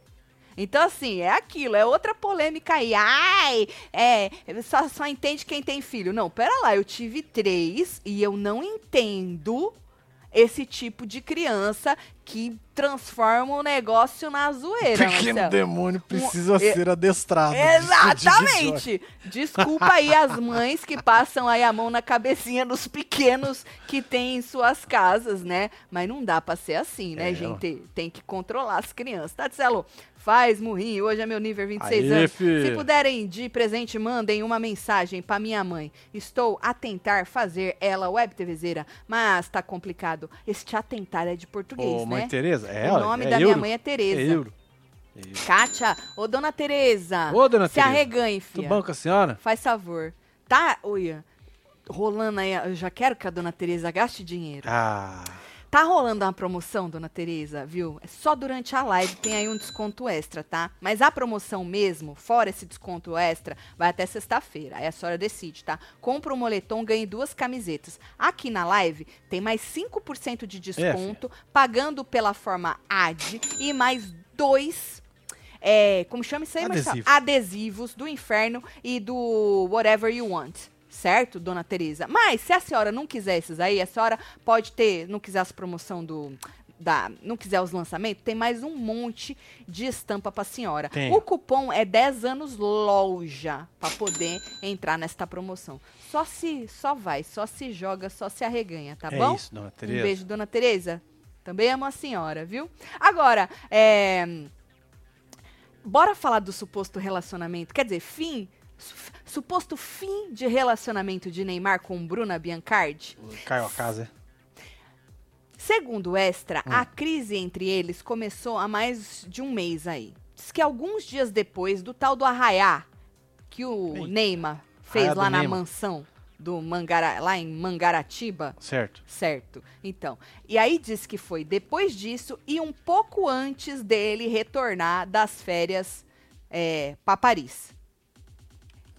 Então, assim, é aquilo, é outra polêmica aí. Ai, é, só, só entende quem tem filho. Não, pera lá, eu tive três e eu não entendo esse tipo de criança que transforma o negócio na zoeira, Pequeno Marcelo. demônio precisa é- ser adestrado. Exatamente. Desculpa aí as mães que passam aí a mão na cabecinha dos pequenos que tem em suas casas, né? Mas não dá pra ser assim, né, É, gente? Tem que controlar as crianças. Tadzelo, faz murrinho. Hoje é meu nível 26 Aê, anos. fi. Se puderem de presente, mandem uma mensagem pra minha mãe. Estou a tentar fazer ela web TVzeira, mas tá complicado. Este atentar é de português, Ô, mãe né? Tereza, é, o nome é da minha euro. mãe é É Tereza. euro. Kátia, ô dona Tereza. Ô, dona Se Tereza. arreganhe, Tudo filha. bom com a senhora? Faz favor. Tá, olha. rolando aí, eu já quero que a dona Tereza gaste dinheiro. Ah, Tá rolando uma promoção, dona Tereza, viu? É só durante a live, tem aí um desconto extra, tá? Mas a promoção mesmo, fora esse desconto extra, vai até sexta-feira. Aí a senhora decide, tá? Compra um moletom, ganhe duas camisetas. Aqui na live tem mais 5% de desconto, pagando pela forma AD e mais dois. É, como chama isso aí, Marcelo? Adesivo. Adesivos do inferno e do Whatever You Want. Certo, dona Tereza? Mas se a senhora não quiser esses aí, a senhora pode ter, não quiser as promoção do. Da, não quiser os lançamentos, tem mais um monte de estampa pra senhora. Tem. O cupom é 10 anos loja pra poder entrar nesta promoção. Só se, só vai, só se joga, só se arreganha, tá é bom? isso, dona Um Tereza. beijo, dona Tereza. Também amo a senhora, viu? Agora, é... Bora falar do suposto relacionamento. Quer dizer, fim. Su- Suposto fim de relacionamento de Neymar com Bruna Biancardi. Caiu a casa. Segundo o Extra, Hum. a crise entre eles começou há mais de um mês aí. Diz que alguns dias depois do tal do arraiá que o Eita. Neymar fez lá na Neymar. mansão do Mangara, lá em Mangaratiba, Certo. Certo. Então, e aí diz que foi depois disso e um pouco antes dele retornar das férias é, para Paris.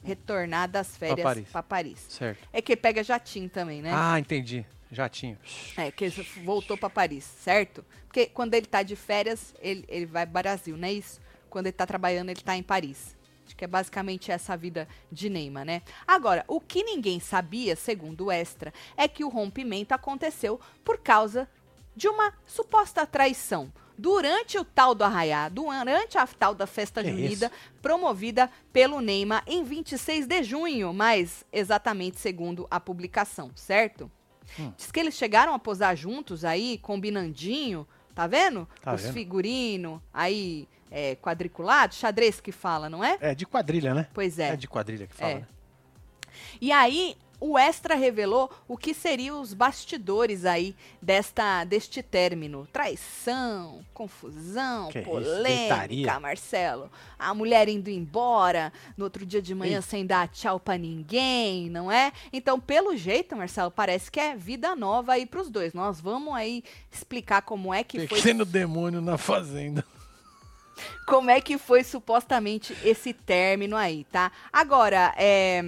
Retornar das férias Paris. para Paris. Certo. É que pega jatinho também, né? Ah, entendi. Jatinho. É, que voltou para Paris, certo? Porque quando ele tá de férias, ele, ele vai pro Brasil, não é isso? Quando ele tá trabalhando, ele tá em Paris. Acho que é basicamente essa vida de Neymar, né? Agora, o que ninguém sabia, segundo o Extra, é que o rompimento aconteceu por causa de uma suposta traição. Durante o tal do arraiá, durante a tal da festa Que junina, promovida pelo Neymar em 26 de junho, mais exatamente segundo a publicação, certo? Hum. Diz que eles chegaram a posar juntos aí, combinandinho, tá vendo? Tá Os vendo? figurinos aí, é, quadriculado, xadrez que fala, não é? É de quadrilha, né? Pois é. É de quadrilha que fala. É. né? E aí, o Extra revelou o que seriam os bastidores aí desta, deste término. Traição, confusão, Que isso, polêmica, gritaria. Marcelo. A mulher indo embora no outro dia de manhã Ih. sem dar tchau pra ninguém, não é? Então, pelo jeito, Marcelo, parece que é vida nova aí pros dois. Nós vamos aí explicar como é que foi Pequeno demônio na fazenda. como é que foi supostamente esse término aí, tá? Agora, é...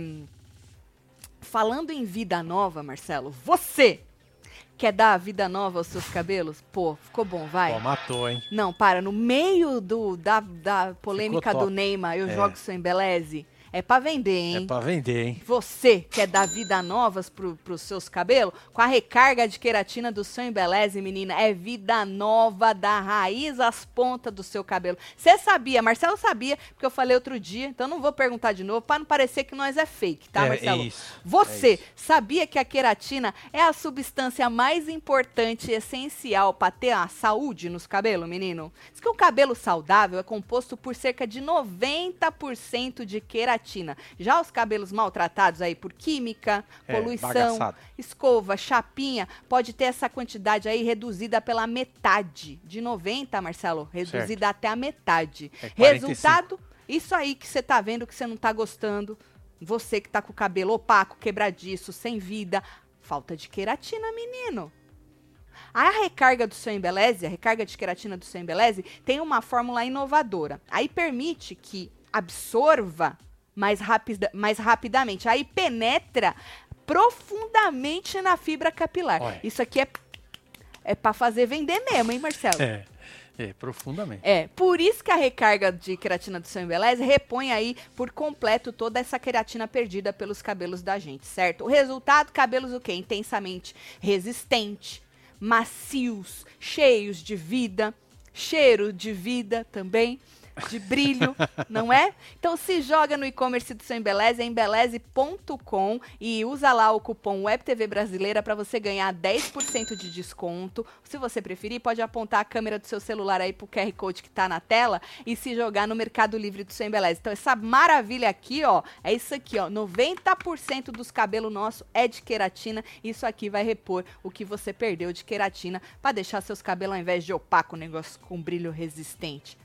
falando em vida nova, Marcelo, você quer dar vida nova aos seus cabelos? Pô, ficou bom, vai. Ó, matou, hein? Não, para, no meio do, da, da polêmica do. Neymar, eu É. jogo seu embeleze. É pra vender, hein? É pra vender, hein? Você quer dar vida novas pro, pros seus cabelos? Com a recarga de queratina do seu Embeleze, menina, é vida nova da raiz às pontas do seu cabelo. Você sabia, Marcelo sabia, porque eu falei outro dia, então não vou perguntar de novo, pra não parecer que nós é fake, tá, é, Marcelo? é isso. Você É sabia que a queratina é a substância mais importante e essencial para ter a saúde nos cabelos, menino? Diz que o cabelo saudável é composto por cerca de 90% de queratina. Já os cabelos maltratados aí por química, É, poluição, bagaçado. escova, chapinha, pode ter essa quantidade aí reduzida pela metade. De 90, Marcelo, reduzida até a metade. É 45. Resultado, isso aí que você tá vendo que você não tá gostando. Você que tá com o cabelo opaco, quebradiço, sem vida. Falta de queratina, menino. A recarga do seu Embeleze, a recarga de queratina do seu Embeleze, tem uma fórmula inovadora. Aí permite que absorva mais, rapida, mais rapidamente. Aí penetra profundamente na fibra capilar. Olha. Isso aqui é, é para fazer vender mesmo, hein, Marcelo? É, é, profundamente. É, por isso que a recarga de queratina do seu Embeleze repõe aí por completo toda essa queratina perdida pelos cabelos da gente, certo? O resultado, cabelos o quê? Intensamente resistente, macios, cheios de vida, cheiro de vida também, de brilho, não é? Então se joga no e-commerce do seu Embeleze, é embeleze.com e usa lá o cupom WebTV Brasileira para você ganhar 10% de desconto. Se você preferir, pode apontar a câmera do seu celular aí pro QR Code que tá na tela e se jogar no Mercado Livre do seu Embeleze. Então essa maravilha aqui, ó, é isso aqui, ó, 90% dos cabelos nossos é de queratina. Isso aqui vai repor o que você perdeu de queratina para deixar seus cabelos ao invés de opaco, um negócio com brilho resistente.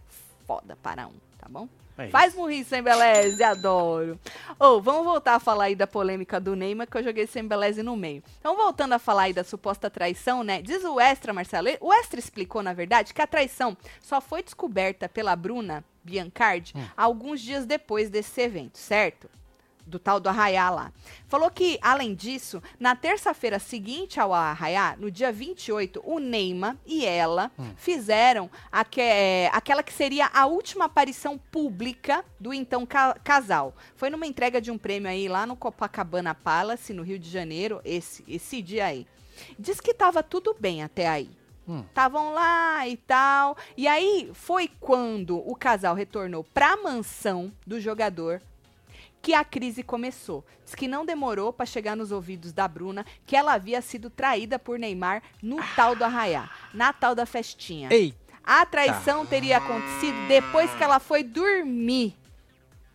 Foda para um, tá bom? É Faz murrir sem beleze, adoro. Ou vamos voltar a falar aí da polêmica do Neymar, que eu joguei sem beleze no meio. Então, voltando a falar aí da suposta traição, né? Diz o Extra, Marcelo. O Extra explicou, na verdade, que a traição só foi descoberta pela Bruna Biancardi Hum. alguns dias depois desse evento, certo? Do tal do Arraiá lá. Falou que, além disso, na terça-feira seguinte ao Arraiá, no dia 28, o Neymar e ela Hum. fizeram aque- é, aquela que seria a última aparição pública do então ca- casal. Foi numa entrega de um prêmio aí lá no Copacabana Palace, no Rio de Janeiro, esse, esse dia aí. Diz que tava tudo bem até aí. Hum. Estavam lá e tal. E aí foi quando o casal retornou pra mansão do jogador que a crise começou. Diz que não demorou pra chegar nos ouvidos da Bruna que ela havia sido traída por Neymar no tal do arraiá, na tal da festinha. Ei! A traição teria acontecido depois que ela foi dormir.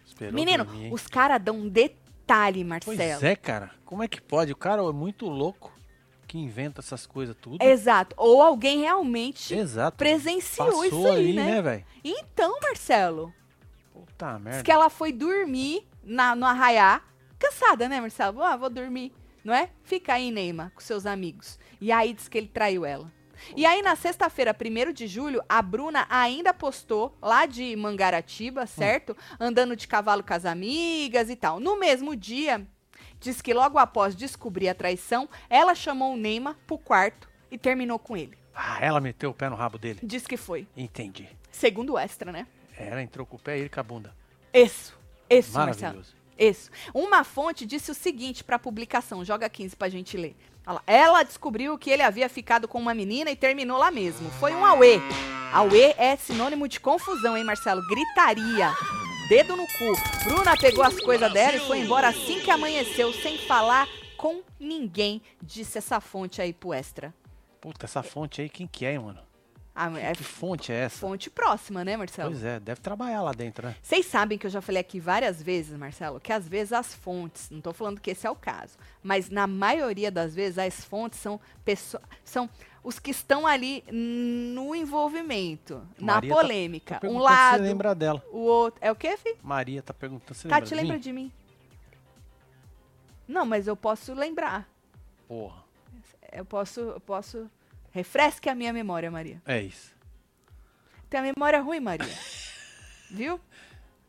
Esperou Menino, dormir, os caras dão um detalhe, Pois Marcelo. é, cara. Como é que pode? O cara é muito louco que inventa essas coisas tudo. Exato. Ou alguém realmente Exato. presenciou Passou isso aí, ali, né? né, velho? Então, Marcelo, Puta Diz merda. que ela foi dormir na, no arraiá, cansada, né, Marcelo? Ah, vou dormir, não é? Fica aí, Neymar, com seus amigos. E aí diz que ele traiu ela. E aí, na sexta-feira, 1 de julho, a Bruna ainda postou lá de Mangaratiba, certo? Andando de cavalo com as amigas e tal. No mesmo dia, diz que logo após descobrir a traição, ela chamou o Neymar pro quarto e terminou com ele. Ah, ela meteu o pé no rabo dele. Diz que foi. Entendi. Segundo o Extra, né? Ela entrou com o pé e ele com a bunda. Isso. Isso, Marcelo. Isso. Uma fonte disse o seguinte para a publicação, joga 15 pra gente ler. Ela descobriu que ele havia ficado com uma menina e terminou lá mesmo. Foi um auê. Auê é sinônimo de confusão, hein, Marcelo? Gritaria. Dedo no cu. Bruna pegou as coisas dela e foi embora assim que amanheceu, sem falar com ninguém, disse essa fonte aí pro Extra. Puta, essa fonte aí, quem que é, hein, mano? Ah, é Que fonte é essa? fonte próxima, né, Marcelo? Pois é, deve trabalhar lá dentro, né? Vocês sabem que eu já falei aqui várias vezes, Marcelo, que às vezes as fontes, não estou falando que esse é o caso, mas na maioria das vezes as fontes são pessoas, são os que estão ali no envolvimento, na Maria tá- polêmica. Tô um perguntando se lado, Você lembra dela? o outro. É o quê, fi? Maria tá perguntando se Tati, lembra lembra de de mim? Não, mas eu posso lembrar. Porra. Eu posso, eu posso. Refresque a minha memória, Maria. É isso. Tem a memória ruim, Maria. Viu?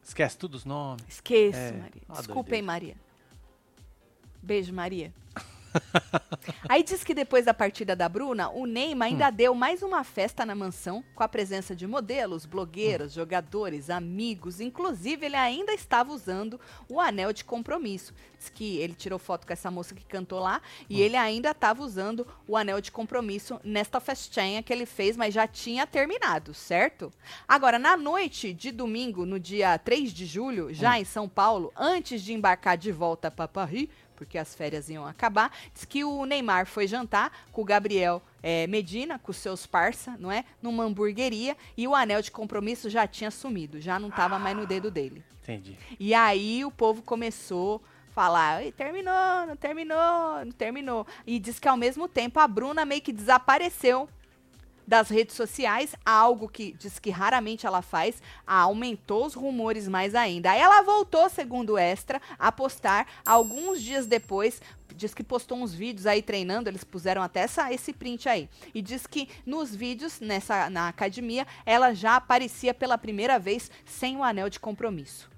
Esquece todos os nomes. Esqueço, É, Maria. doideira. hein, Maria. Beijo, Maria. Aí diz que depois da partida da Bruna, o Neymar Hum. ainda deu mais uma festa na mansão, com a presença de modelos, Hum. blogueiros, jogadores, amigos. Inclusive, ele ainda estava usando o anel de compromisso. Diz que ele tirou foto com essa moça que cantou lá Hum. e ele ainda estava usando o anel de compromisso nesta festinha que ele fez, mas já tinha terminado, certo? Agora, na noite de domingo, no dia 3 de julho, já em São Paulo, antes de embarcar de volta para Paris, porque as férias iam acabar, diz que o Neymar foi jantar com o Gabriel eh, Medina, com seus parça, não é? Numa hamburgueria, e o anel de compromisso já tinha sumido, já não estava mais no dedo dele. Entendi. E aí o povo começou a falar, "Ih, terminou, não terminou, não terminou. E diz que ao mesmo tempo a Bruna meio que desapareceu das redes sociais, algo que diz que raramente ela faz, aumentou os rumores mais ainda. Ela voltou, segundo Extra, a postar alguns dias depois, diz que postou uns vídeos aí treinando, eles puseram até essa, esse print aí. E diz que nos vídeos, nessa na academia, ela já aparecia pela primeira vez sem o anel de compromisso.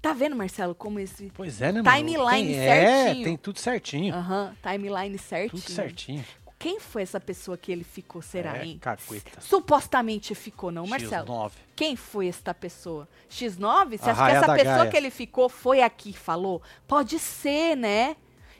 Tá vendo, Marcelo, como esse Pois é, né, mano? Timeline tem, É, certinho. tem tudo certinho. Aham, timeline certinho. Tudo certinho. Quem foi essa pessoa que ele ficou, será, É, hein? cagueta. Supostamente ficou, não, Marcelo? X9. Quem foi esta pessoa? X9? Você acha que essa pessoa Gaia. que ele ficou foi aqui, falou? Pode ser, né?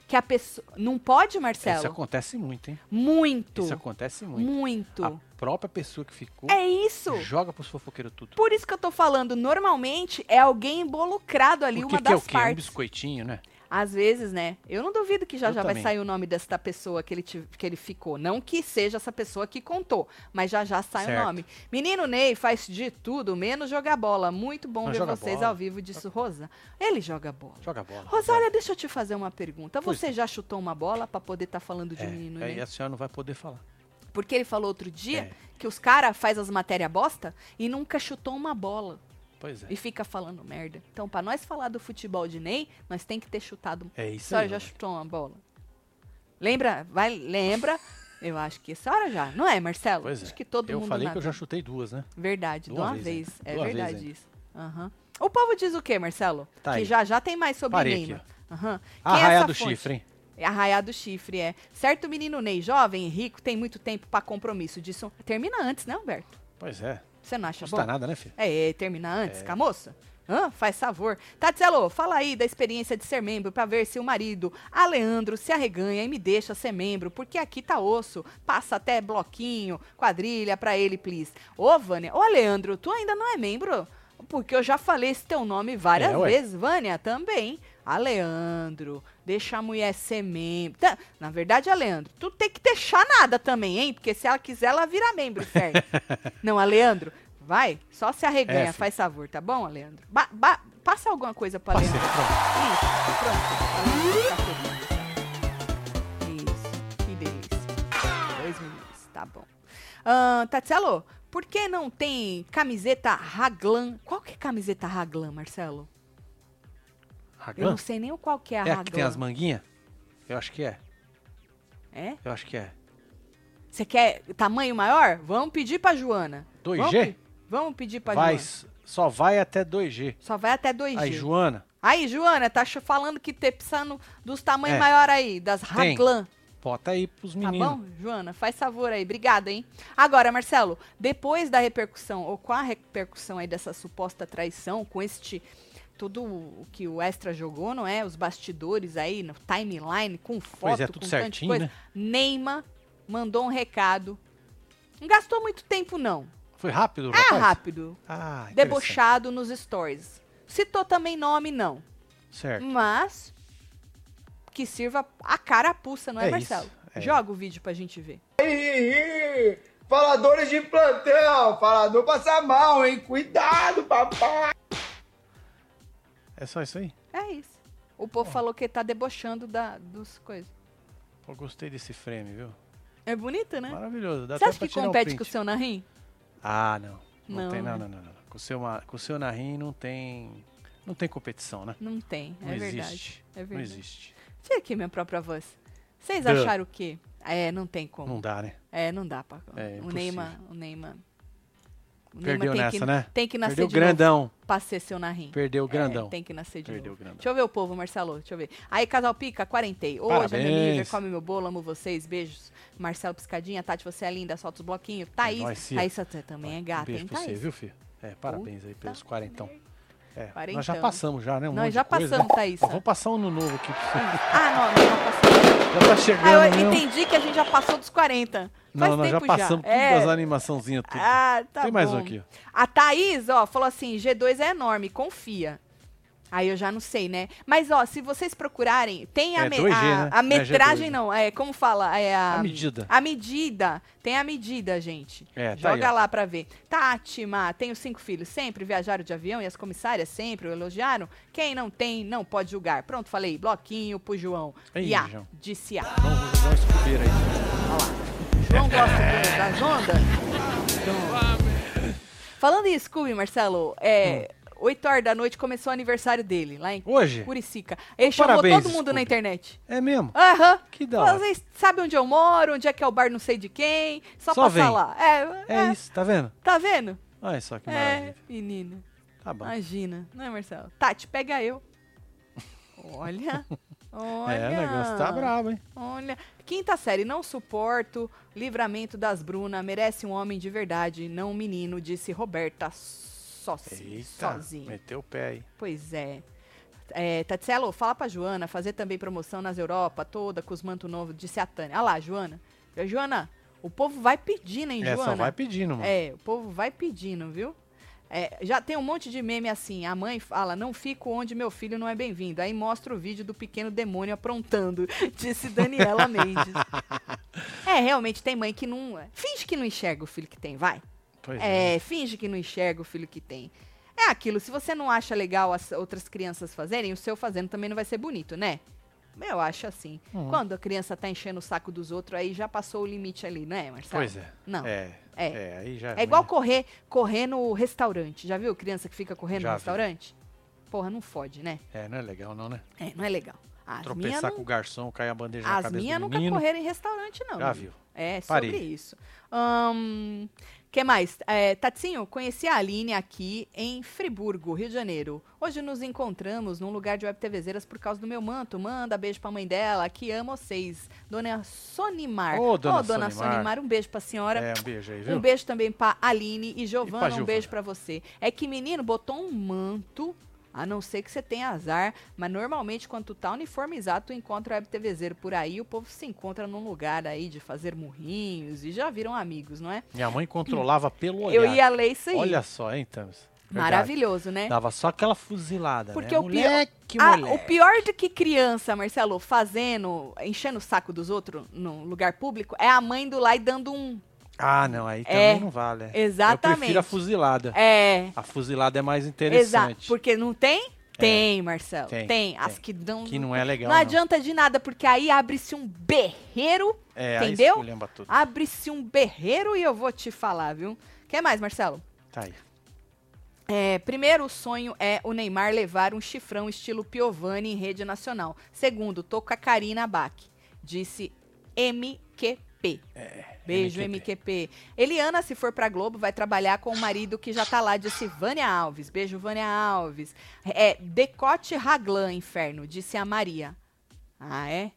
Que a pessoa. Não pode, Marcelo? Isso acontece muito, hein? Muito. Isso acontece muito. Muito. A própria pessoa que ficou É isso. joga pros fofoqueiros tudo. Por isso que eu tô falando, normalmente é alguém involucrado ali, Porque uma que é o das quê? Um partes. biscoitinho, né? Às vezes, né? Eu não duvido que já Eu já vai também. sair o nome desta pessoa que ele, que ele ficou. Não que seja essa pessoa que contou, mas já já sai Certo. o nome. Menino Ney faz de tudo, menos jogar bola. Muito bom Não ver vocês bola. ao vivo, disse Rosa. Ele joga bola. Joga bola. Rosália, deixa eu te fazer uma pergunta. Pois Você já chutou uma bola pra poder estar falando de É, menino aí Ney? a senhora não vai poder falar. Porque ele falou outro dia É. que os caras faz as matérias bosta e nunca chutou uma bola. Pois é. E fica falando merda. Então, pra nós falar do futebol de Ney, nós tem que ter chutado. É A isso senhora aí. já Roberto. chutou uma bola? Lembra? Vai, lembra? Eu acho que a senhora já. Não é, Marcelo? Pois é. Acho que todo Eu mundo falei na que eu já chutei duas, né? Verdade, de Duas uma vezes vez. ainda. É Duas verdade vezes isso. Aham. O povo diz o quê, Marcelo? Tá que aí. já já tem mais sobre Parei Neymar. Quem é Arraiá essa do fonte? chifre, hein? É Arraiá do Chifre, é. Certo menino Ney, jovem e rico, tem muito tempo pra compromisso disso. Termina antes, né, Humberto? Pois é. Você não acha Não bom? custa nada, né, filho? É, termina antes com a moça? Hã? Faz favor. Tatielo, fala aí da experiência de ser membro pra ver se o marido, Aleandro, se arreganha e me deixa ser membro, porque aqui tá osso. Passa até bloquinho, quadrilha pra ele, please. Ô, Vânia, ô, Aleandro, tu ainda não é membro? Porque eu já falei esse teu nome várias É, vezes. Vânia, também. Aleandro, deixa a mulher ser membro. Tá, Na verdade, Aleandro, tu tem que deixar nada também, hein? Porque se ela quiser, ela vira membro, certo? não, Aleandro, vai, só se arreganha, É, faz favor, tá bom, Aleandro? Ba- ba- passa alguma coisa pra Passei, pronto. Isso, pronto. Feliz. Isso, que delícia. Dois minutos, tá bom. Ah, Tatselo, por que não tem camiseta Raglan? Qual que é camiseta Raglan, Marcelo? Eu Raglan? não sei nem o qual que é a É a Raglan. que tem as manguinhas? Eu acho que é. É? Eu acho que é. Você quer tamanho maior? Vamos pedir pra Joana. 2G? Vamos, pe- vamos pedir pra Vai, Joana. só vai até 2G. Só vai até 2G. Aí, Joana, Aí, Joana, tá falando que tá precisando dos tamanhos É. maiores aí, das. Raglan. bota aí pros Tá meninos. bom, Joana? Faz favor aí. Obrigada, hein? Agora, Marcelo, depois da repercussão, ou com a repercussão aí dessa suposta traição, com este. Tudo o que o Extra jogou, não é? Os bastidores aí, no timeline, com foto, Pois é, tudo com tanta certinho, coisa. né? Neymar mandou um recado. Não gastou muito tempo, não. Foi rápido, É rapaz? rápido. Ah. Debochado nos stories. Citou também nome, não. Certo. Mas que sirva a carapuça, não é, É Marcelo? isso, é. Joga o vídeo pra gente ver. Faladores de plantel, falador passa mal, hein? Cuidado, papai! É só isso aí? É isso. O povo falou que tá debochando da, dos coisas. Pô, gostei desse frame, viu? É bonito, né? Maravilhoso. Dá Você acha que um compete com o seu Narim? Ah, não. Não, Não, tem, não, né? não, não, não. Com o seu, com o seu Narim não tem. Não tem competição, né? Não tem, Não é verdade. existe. É Não verdade. existe. Tira aqui minha própria voz. Vocês acharam o quê? É, não tem como. Não dá, né? É, não dá pra. É o. Neymar. O Neymar. O Perdeu tem nessa, que, né? Tem que nascer Perdeu de novo grandão. pra ser seu Narim. Perdeu É, grandão. tem que nascer de Perdeu novo. grandão. Deixa eu ver o povo, Marcelo. Deixa eu ver. Aí, Casal Pica, quarentei. Hoje é nível, come meu bolo, amo vocês. Beijos. Marcelo Piscadinha, Tati, você é linda, solta os bloquinhos. Thaís, nóis, Cia. Thaís você também é Um gata, beijo hein, pra você, viu, filho? É, parabéns aí pelos quarentão. É, nós já passamos já, né? Um Nós já de coisa, passamos, né? Thaís. Vou passar um ano novo aqui pra você. Ah, não, não, já passou. Já tá chegando, Ah, eu mesmo. entendi que a gente já passou dos 40. Faz Não, nós já passamos tudo É. das animaçãozinhas, tudo. Ah, tá Tem mais bom. um aqui. A Thaís, ó, falou assim: G2 é enorme, confia. Aí eu já não sei, né? Mas, ó, se vocês procurarem, tem a, É me- 2G, a, né? a Não é metragem, G2, não, é, como fala? É a, A medida. A medida. Tem a medida, gente. É, tá Joga aí, ó. lá pra ver. Tati, Má, tenho cinco filhos, sempre viajaram de avião e as comissárias sempre o elogiaram. Quem não tem, não pode julgar. Pronto, falei. Bloquinho pro João. Ei, e a, João. disse a. Vamos jogar um escudeiro aí. João gosta das ondas? Então, Falando em Scooby, Marcelo, é, 8 horas da noite começou o aniversário dele, lá em Hoje? Curicica. Ele chamou Parabéns, todo mundo na Scooby. internet. É mesmo? Aham. Que da hora. Vocês sabem onde eu moro, onde é que é o bar não sei de quem. Só, Só passar vem. lá. É, É isso, tá vendo? Tá vendo? Olha só que É, maravilha. menina. Tá bom. Imagina. Não é, Marcelo? Tati, pega eu. Olha. Olha. É, o negócio tá brabo, hein? Olha, quinta série, não suporto. Livramento das Bruna, merece um homem de verdade, não um menino, disse Roberta sozinho. Eita, sozinho. meteu o pé aí. Pois é. é Tatselo, fala pra Joana fazer também promoção nas Europa toda com os manto novo, disse a Tânia. Olha lá, Joana. Joana, o povo vai pedindo, hein, É, Joana? só vai pedindo, mano. É, o povo vai pedindo, viu? É, já tem um monte de meme assim. A mãe fala: Não fico onde meu filho não é bem-vindo. Aí mostra o vídeo do pequeno demônio aprontando, disse Daniela Mendes. É, realmente tem mãe que não. Finge que não enxerga o filho que tem, vai. Pois é. É, finge que não enxerga o filho que tem. É aquilo, se você não acha legal as outras crianças fazerem, o seu fazendo também não vai ser bonito, né? Eu acho assim. Uhum. Quando a criança tá enchendo o saco dos outros, aí já passou o limite ali, não é, Marcelo? Pois é. Não. É. É. É, aí já É igual ruim, correr, correr no restaurante. Já viu criança que fica correndo Já no vi. restaurante? Porra, não fode, né? né? É, não é legal não, né? É, não é legal. As minhas Tropeçar não, com o garçom, cair a bandeja na as cabeça minhas do nunca menino. correram em restaurante, não. Já viu. É, sobre Parei. isso. Ahn, que mais? É, Tatinho, conheci a Aline aqui em Friburgo, Rio de Janeiro. Hoje nos encontramos num lugar de web TVzeiras por causa do meu manto. Manda beijo pra mãe dela, que ama vocês. Dona Sonimar. Ô, dona Sonimar. Sonimar. um beijo pra senhora. É, um beijo aí, viu? Um beijo também pra Aline e E Giovana, pra um beijo pra você. É que menino botou um manto, a não ser que você tenha azar, mas normalmente quando tu tá uniformizado, tu encontra o web TVzeiro por aí, o povo se encontra num lugar aí de fazer murrinhos e já viram amigos, não é? Minha mãe controlava pelo olhar. Eu ia ler isso aí. Olha só, hein, Thames? Verdade. Maravilhoso, né? Dava só aquela fuzilada, Porque né? o pior- Moleque, Ah, moleque. o pior do que criança, Marcelo, fazendo, enchendo o saco dos outros num lugar público, é a mãe do lá e dando um. Ah, não, aí também É, não vale. é. exatamente. Eu prefiro a fuzilada. É. A fuzilada é mais Exato. interessante. Porque não tem? Tem, Marcelo. Tem, Tem. As tem. que dão. Que não é legal, Não não. adianta de nada, porque aí abre-se um berreiro. É, entendeu? Abre-se um berreiro e eu vou te falar, viu? Quer mais, Marcelo? Tá aí. É, primeiro, o sonho é o Neymar levar um chifrão estilo Piovani em rede nacional. Segundo, tô com a Karina Bach. Disse MQP. Beijo, MQP. MQP. Eliana, se for pra Globo, vai trabalhar com o marido que já tá lá, disse Vânia Alves. Beijo, Vânia Alves. É, decote Raglan, inferno, disse a Maria. Ah, é?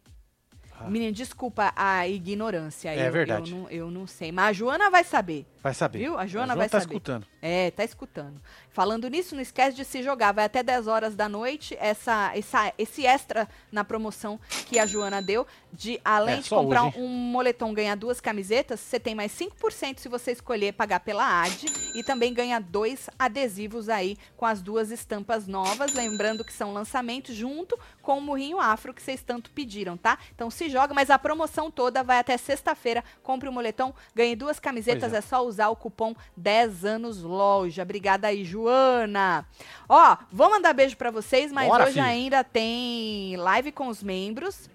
Ah. Menino, desculpa a ignorância. É eu, verdade. Eu não, eu não sei. Mas a Joana vai saber. Vai saber. Viu? A Joana a vai tá saber. escutando. É, tá escutando. Falando nisso, não esquece de se jogar. Vai até 10 horas da noite. Essa, essa, esse extra na promoção que a Joana deu, de além É, de comprar hoje, um moletom, ganhar duas camisetas, você tem mais 5% se você escolher pagar pela AD. E também ganha dois adesivos aí com as duas estampas novas. Lembrando que são lançamentos junto com o Murrinho Afro que vocês tanto pediram, tá? Então se joga, mas a promoção toda vai até sexta-feira. Compre o moletom, ganhe duas camisetas. É. É só usar o cupom 10 anos loja. Obrigada aí, Joana. Ó, vou mandar beijo pra vocês, mas Bora, hoje filho. ainda tem live com os membros.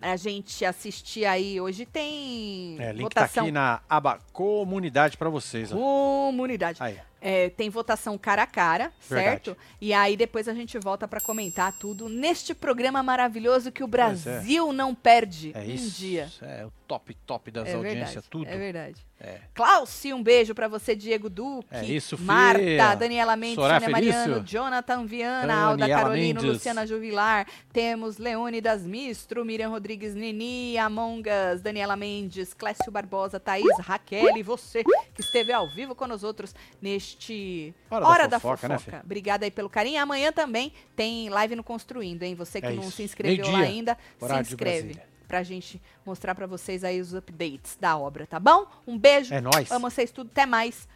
A gente assistir aí. Hoje tem É, link votação tá aqui na aba comunidade pra vocês. Ó. comunidade. Aí. É, tem votação cara a cara, Verdade. certo? E aí depois a gente volta pra comentar tudo neste programa maravilhoso que o Brasil não perde É um isso. dia. É o top, top das É audiências, verdade, tudo. é verdade. É. Glauci, um beijo pra você, Diego Duque. É isso, Marta, filha. Daniela Mendes, Soraya Sônia Mariano, Felício. Jonathan Viana, Alda Daniela Carolino, Mendes. Luciana Juvilar. Temos Leônidas Mistro, Miriam Rodrigues Nini, Among Us, Daniela Mendes, Clécio Barbosa, Thaís, Raquel e você que esteve ao vivo com nós outros neste Hora da da Fofoca, né, Fofoca. Obrigada aí pelo carinho. Amanhã também tem live no Construindo, hein? Você que É não isso. se inscreveu lá ainda, se horário de inscreve. Pra gente mostrar pra vocês aí os updates da obra, tá bom? Um beijo. É nóis. Amo vocês tudo. Até mais.